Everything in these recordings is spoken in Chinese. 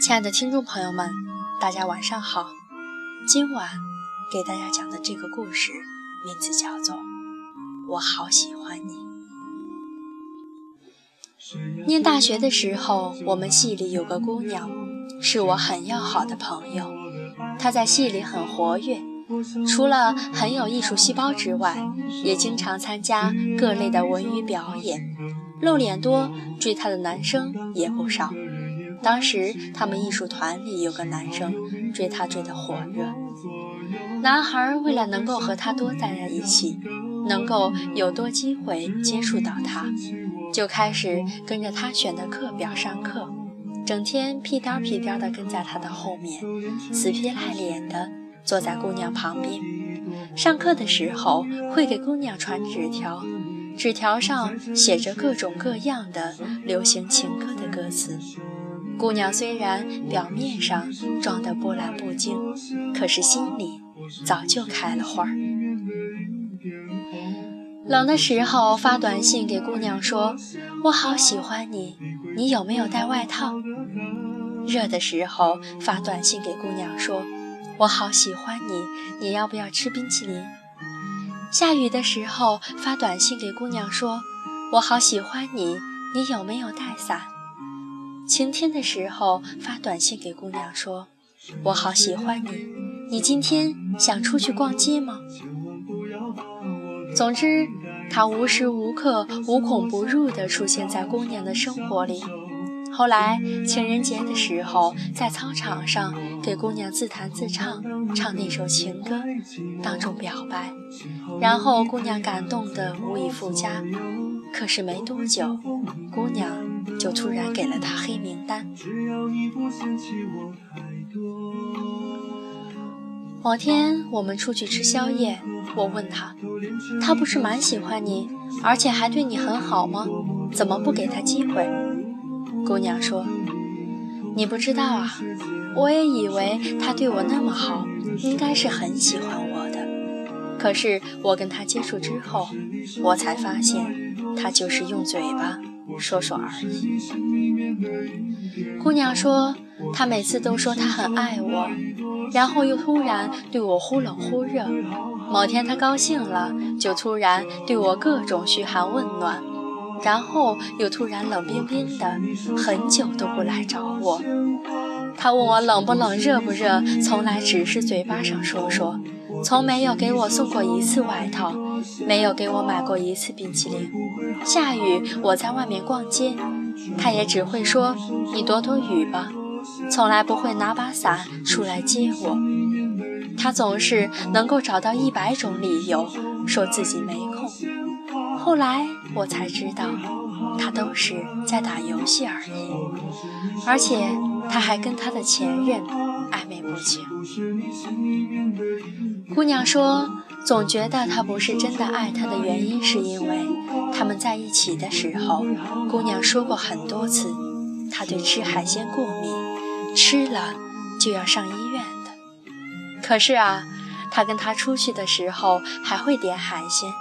亲爱的听众朋友们，大家晚上好。今晚给大家讲的这个故事名字叫做《我好喜欢你》。念大学的时候，我们系里有个姑娘，是我很要好的朋友。她在系里很活跃，除了很有艺术细胞之外，也经常参加各类的文娱表演，露脸多，追她的男生也不少。当时他们艺术团里有个男生追她追得火热，男孩为了能够和她多待在一起，能够有多机会接触到她，就开始跟着她选的课表上课，整天屁颠屁颠地跟在她的后面，死皮赖脸地坐在姑娘旁边。上课的时候会给姑娘传纸条，纸条上写着各种各样的流行情歌的歌词。姑娘虽然表面上装得波澜不惊，可是心里早就开了花。冷的时候发短信给姑娘说：“我好喜欢你，你有没有带外套？”热的时候发短信给姑娘说：“我好喜欢你，你要不要吃冰淇淋？”下雨的时候发短信给姑娘说：“我好喜欢你，你有没有带伞？”晴天的时候发短信给姑娘说：“我好喜欢你，你今天想出去逛街吗？”总之，他无时无刻无孔不入地出现在姑娘的生活里。后来情人节的时候，在操场上给姑娘自弹自唱，唱那首情歌，当众表白，然后姑娘感动得无以复加。可是没多久，姑娘。就突然给了他黑名单。某天我们出去吃宵夜，我问他，他不是蛮喜欢你，而且还对你很好吗？怎么不给他机会？姑娘说：“你不知道啊，我也以为他对我那么好，应该是很喜欢我的。可是我跟他接触之后，我才发现，他就是用嘴巴。”说说而已。姑娘说，他每次都说他很爱我，然后又突然对我忽冷忽热。某天他高兴了，就突然对我各种嘘寒问暖，然后又突然冷冰冰的，很久都不来找我。他问我冷不冷、热不热，从来只是嘴巴上说说。从没有给我送过一次外套，没有给我买过一次冰淇淋。下雨，我在外面逛街，他也只会说：“你躲躲雨吧。”从来不会拿把伞出来接我。他总是能够找到一百种理由说自己没空。后来我才知道，他都是在打游戏而已，而且他还跟他的前任暧昧不清。姑娘说：“总觉得他不是真的爱她的原因，是因为他们在一起的时候，姑娘说过很多次，他对吃海鲜过敏，吃了就要上医院的。可是啊，他跟他出去的时候还会点海鲜，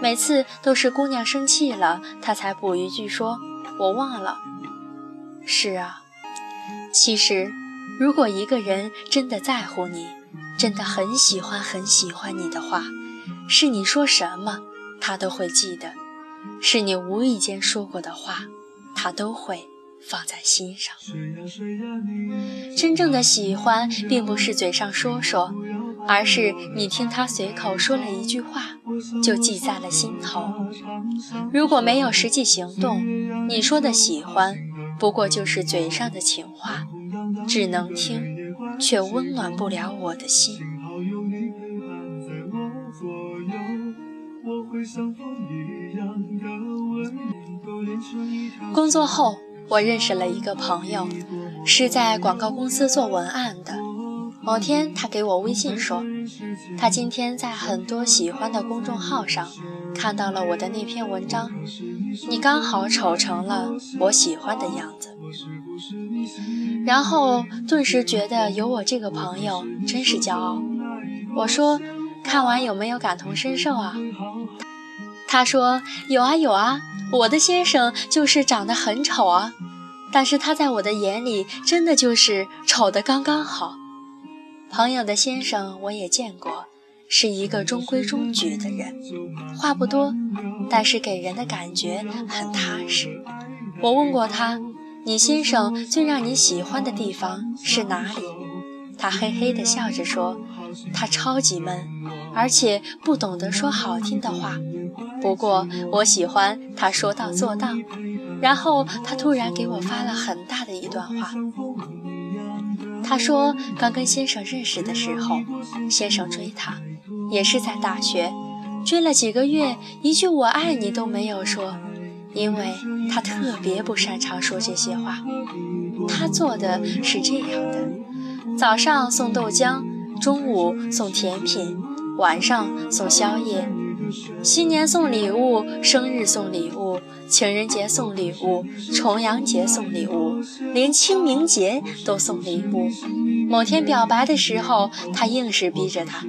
每次都是姑娘生气了，他才补一句说：‘我忘了。’是啊，其实如果一个人真的在乎你。”真的很喜欢很喜欢你的话，是你说什么他都会记得，是你无意间说过的话，他都会放在心上。真正的喜欢并不是嘴上说说，而是你听他随口说了一句话，就记在了心头。如果没有实际行动，你说的喜欢不过就是嘴上的情话，只能听。却温暖不了我的心。工作后，我认识了一个朋友，是在广告公司做文案的。某天，他给我微信说，他今天在很多喜欢的公众号上看到了我的那篇文章，你刚好丑成了我喜欢的样子。然后顿时觉得有我这个朋友真是骄傲。我说：“看完有没有感同身受啊？”他说：“有啊有啊，我的先生就是长得很丑啊。”但是他在我的眼里真的就是丑的刚刚好。朋友的先生我也见过，是一个中规中矩的人，话不多，但是给人的感觉很踏实。我问过他，你先生最让你喜欢的地方是哪里？他嘿嘿地笑着说，他超级闷，而且不懂得说好听的话。不过我喜欢他说到做到。然后他突然给我发了很大的一段话。他说，刚跟先生认识的时候，先生追他，也是在大学，追了几个月，一句“我爱你”都没有说，因为他特别不擅长说这些话。他做的是这样的：早上送豆浆，中午送甜品，晚上送宵夜。新年送礼物，生日送礼物，情人节送礼物，重阳节送礼物，连清明节都送礼物。某天表白的时候，他硬是逼着他，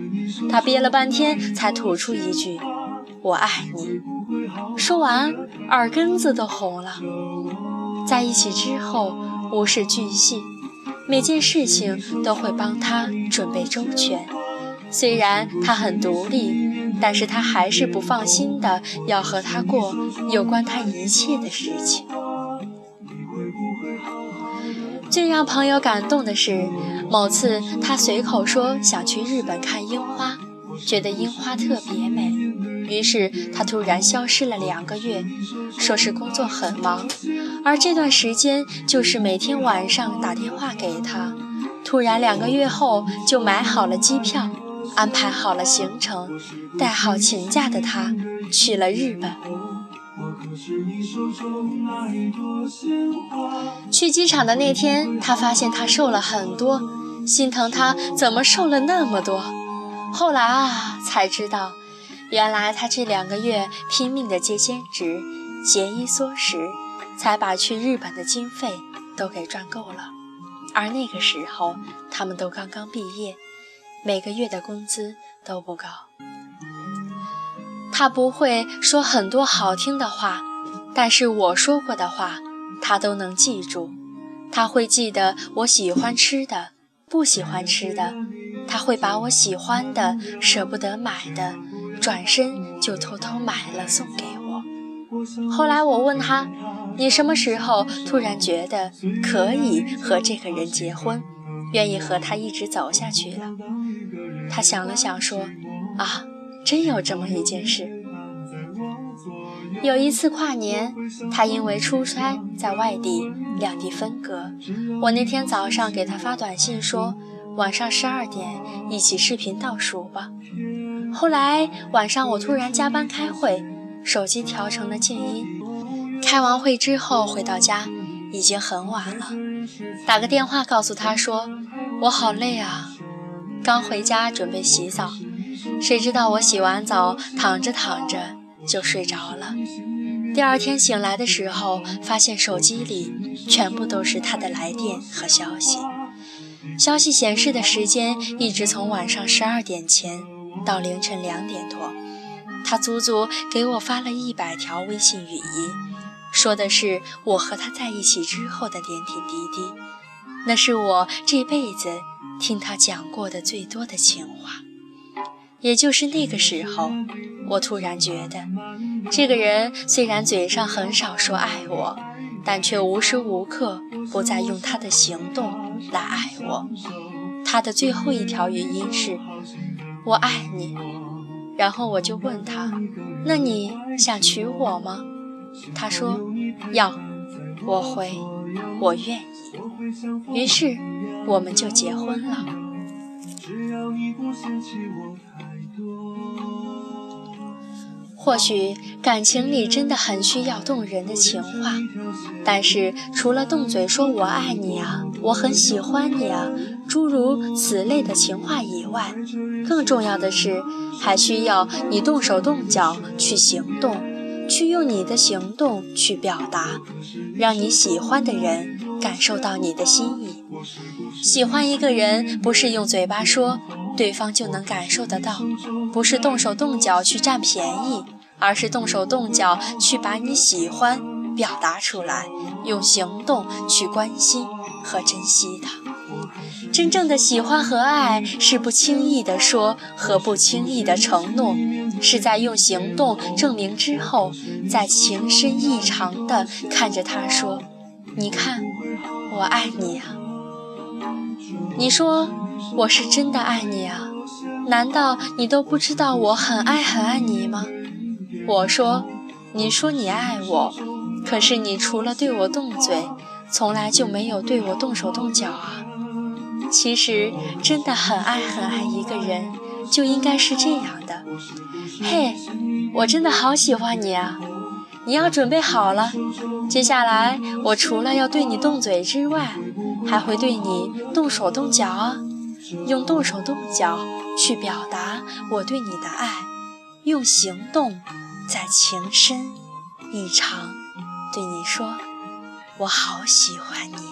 他憋了半天才吐出一句“我爱你”。说完，耳根子都红了。在一起之后，无事巨细，每件事情都会帮他准备周全。虽然他很独立。但是他还是不放心的，要和他过有关他一切的事情。最让朋友感动的是，某次他随口说想去日本看樱花，觉得樱花特别美，于是他突然消失了两个月，说是工作很忙，而这段时间就是每天晚上打电话给他，突然两个月后就买好了机票。安排好了行程，带好请假的他去了日本。去机场的那天，他发现他瘦了很多，心疼他怎么瘦了那么多。后来啊，才知道，原来他这两个月拼命的接兼职、节衣缩食，才把去日本的经费都给赚够了。而那个时候，他们都刚刚毕业。每个月的工资都不高，他不会说很多好听的话，但是我说过的话，他都能记住。他会记得我喜欢吃的，不喜欢吃的，他会把我喜欢的、舍不得买的，转身就偷偷买了送给我。后来我问他：“你什么时候突然觉得可以和这个人结婚，愿意和他一直走下去了？”他想了想，说：“啊，真有这么一件事。有一次跨年，他因为出差在外地，两地分隔。我那天早上给他发短信说，晚上十二点一起视频倒数吧。后来晚上我突然加班开会，手机调成了静音。开完会之后回到家，已经很晚了，打个电话告诉他说，我好累啊。”刚回家准备洗澡，谁知道我洗完澡躺着躺着就睡着了。第二天醒来的时候，发现手机里全部都是他的来电和消息。消息显示的时间一直从晚上十二点前到凌晨两点多，他足足给我发了一百条微信语音，说的是我和他在一起之后的点点滴滴。那是我这辈子。听他讲过的最多的情话，也就是那个时候，我突然觉得，这个人虽然嘴上很少说爱我，但却无时无刻不在用他的行动来爱我。他的最后一条语音是“我爱你”，然后我就问他：“那你想娶我吗？”他说：“要。”我回：“我愿意。”于是。我们就结婚了。或许感情里真的很需要动人的情话，但是除了动嘴说我爱你啊，我很喜欢你啊，诸如此类的情话以外，更重要的是，还需要你动手动脚去行动，去用你的行动去表达，让你喜欢的人感受到你的心意。喜欢一个人，不是用嘴巴说，对方就能感受得到；不是动手动脚去占便宜，而是动手动脚去把你喜欢表达出来，用行动去关心和珍惜他。真正的喜欢和爱是不轻易的说和不轻易的承诺，是在用行动证明之后，在情深意长的看着他说：“你看，我爱你啊。”你说我是真的爱你啊？难道你都不知道我很爱很爱你吗？我说，你说你爱我，可是你除了对我动嘴，从来就没有对我动手动脚啊。其实真的很爱很爱一个人，就应该是这样的。嘿，我真的好喜欢你啊！你要准备好了，接下来我除了要对你动嘴之外，还会对你动手动脚啊，用动手动脚去表达我对你的爱，用行动在情深意长对你说，我好喜欢你。